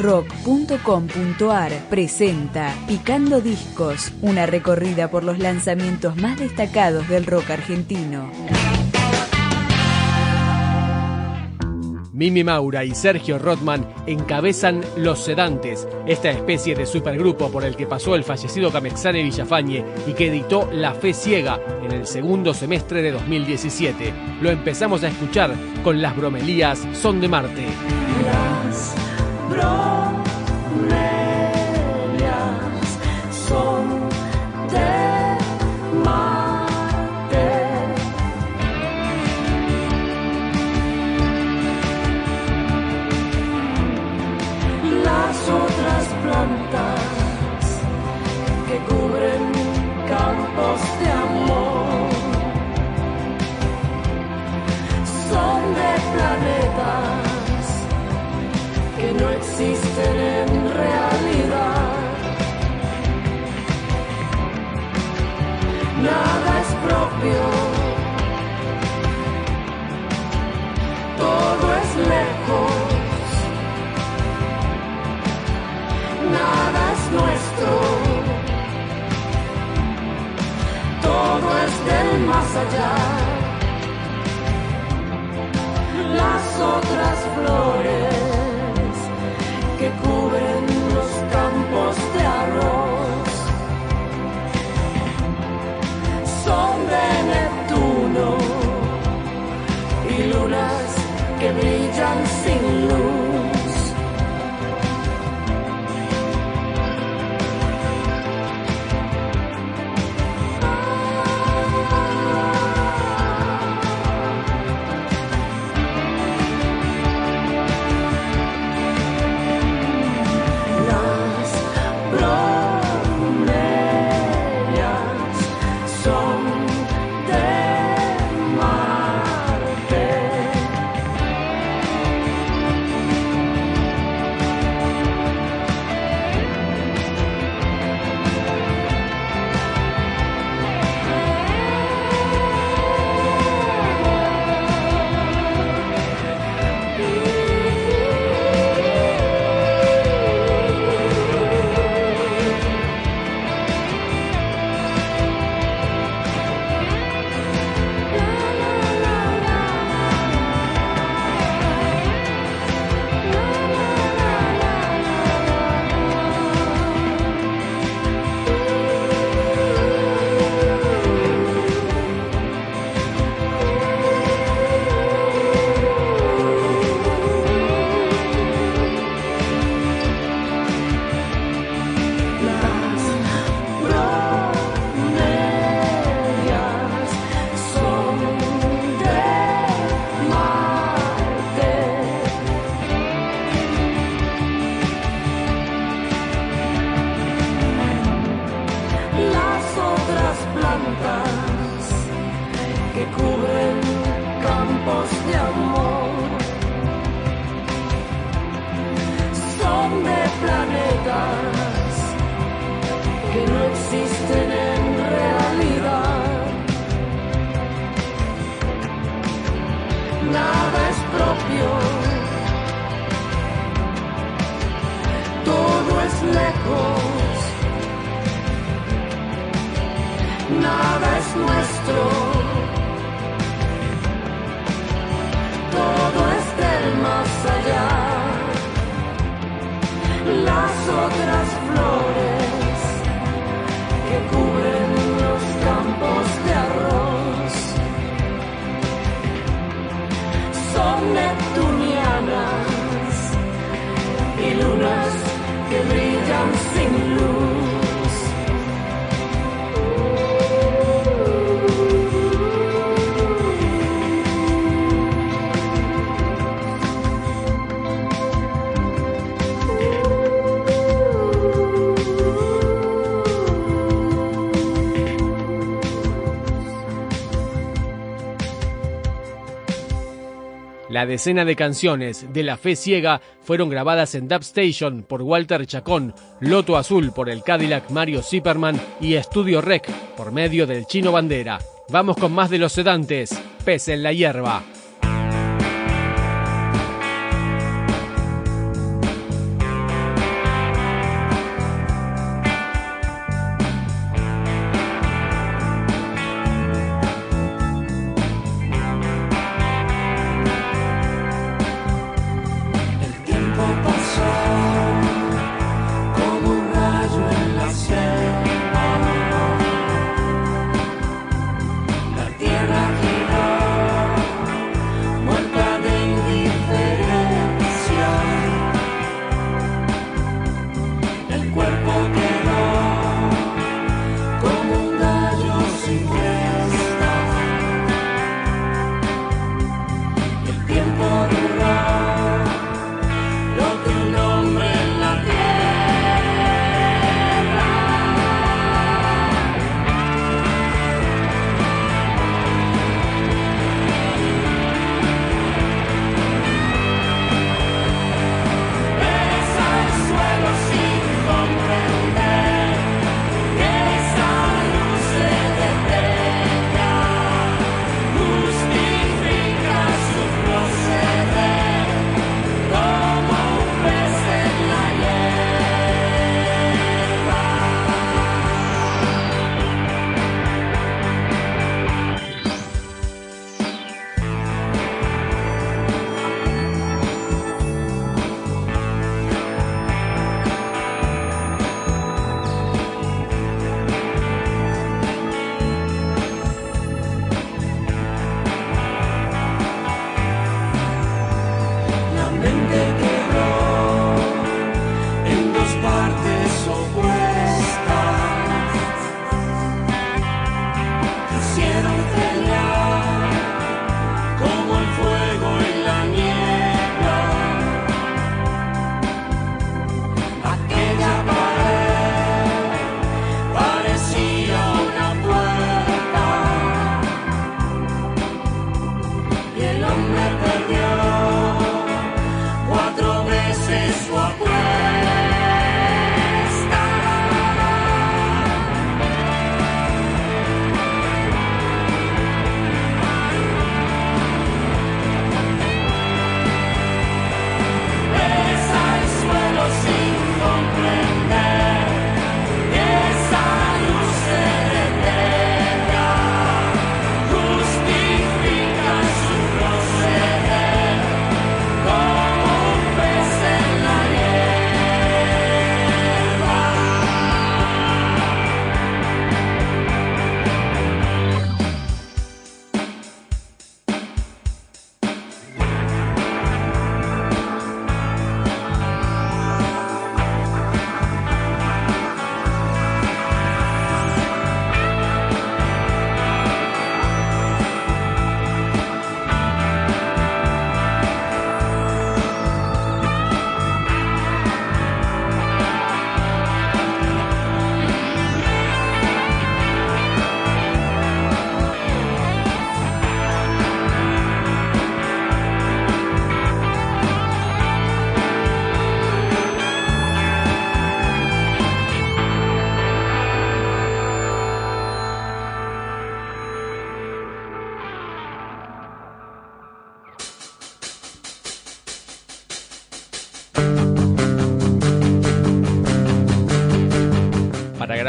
rock.com.ar presenta Picando Discos, una recorrida por los lanzamientos más destacados del rock argentino. Mimi Maura y Sergio Rothman encabezan Los Sedantes, esta especie de supergrupo por el que pasó el fallecido Camexane Villafañe y que editó La Fe Ciega en el segundo semestre de 2017. Lo empezamos a escuchar con Las Bromelías Son de Marte. bra. De planetas que no existen en realidad. Nada es propio, todo es lejos, nada es nuestro, todo es del más allá las La decena de canciones de La Fe Ciega fueron grabadas en Dub Station por Walter Chacón, Loto Azul por el Cadillac Mario Zipperman y Estudio Rec por medio del Chino Bandera. Vamos con más de los sedantes, Pez en la hierba.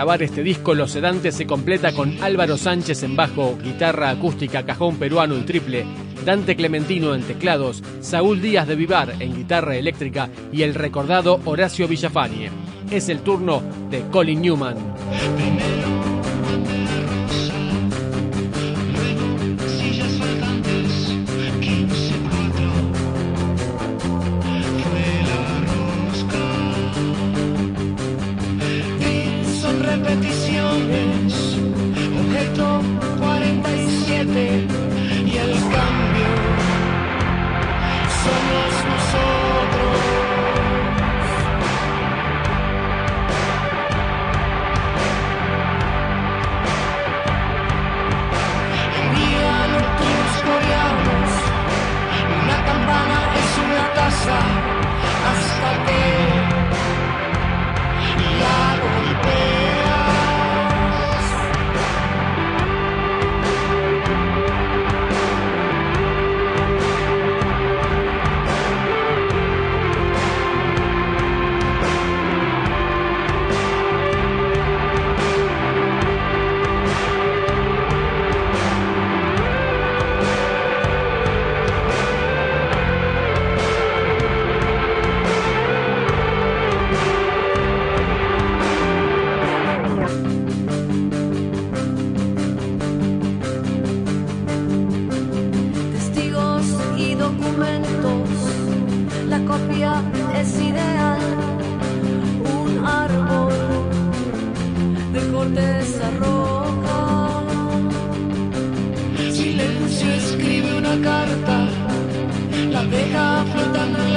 Grabar este disco Los Sedantes se completa con Álvaro Sánchez en bajo, guitarra acústica, cajón peruano y triple, Dante Clementino en teclados, Saúl Díaz de Vivar en guitarra eléctrica y el recordado Horacio Villafañe. Es el turno de Colin Newman. de corteza roja. Silencio escribe una carta, la deja flotando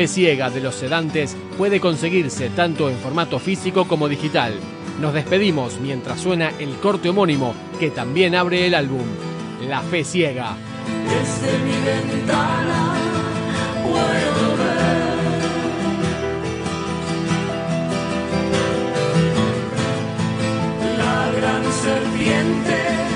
fe ciega de los sedantes puede conseguirse tanto en formato físico como digital. Nos despedimos mientras suena el corte homónimo que también abre el álbum, La fe ciega. Desde mi ventana puedo ver la gran serpiente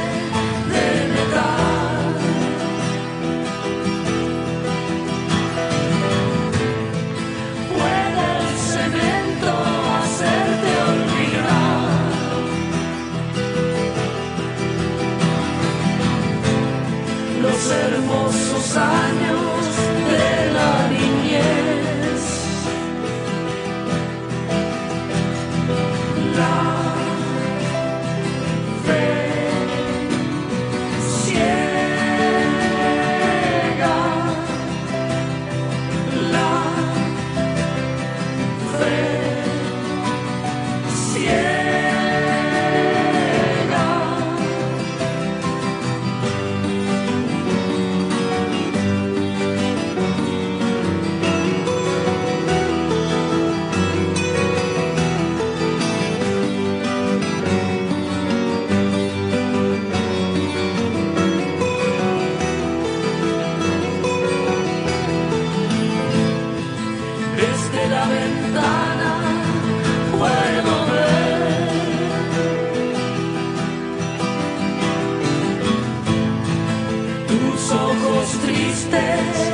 tristes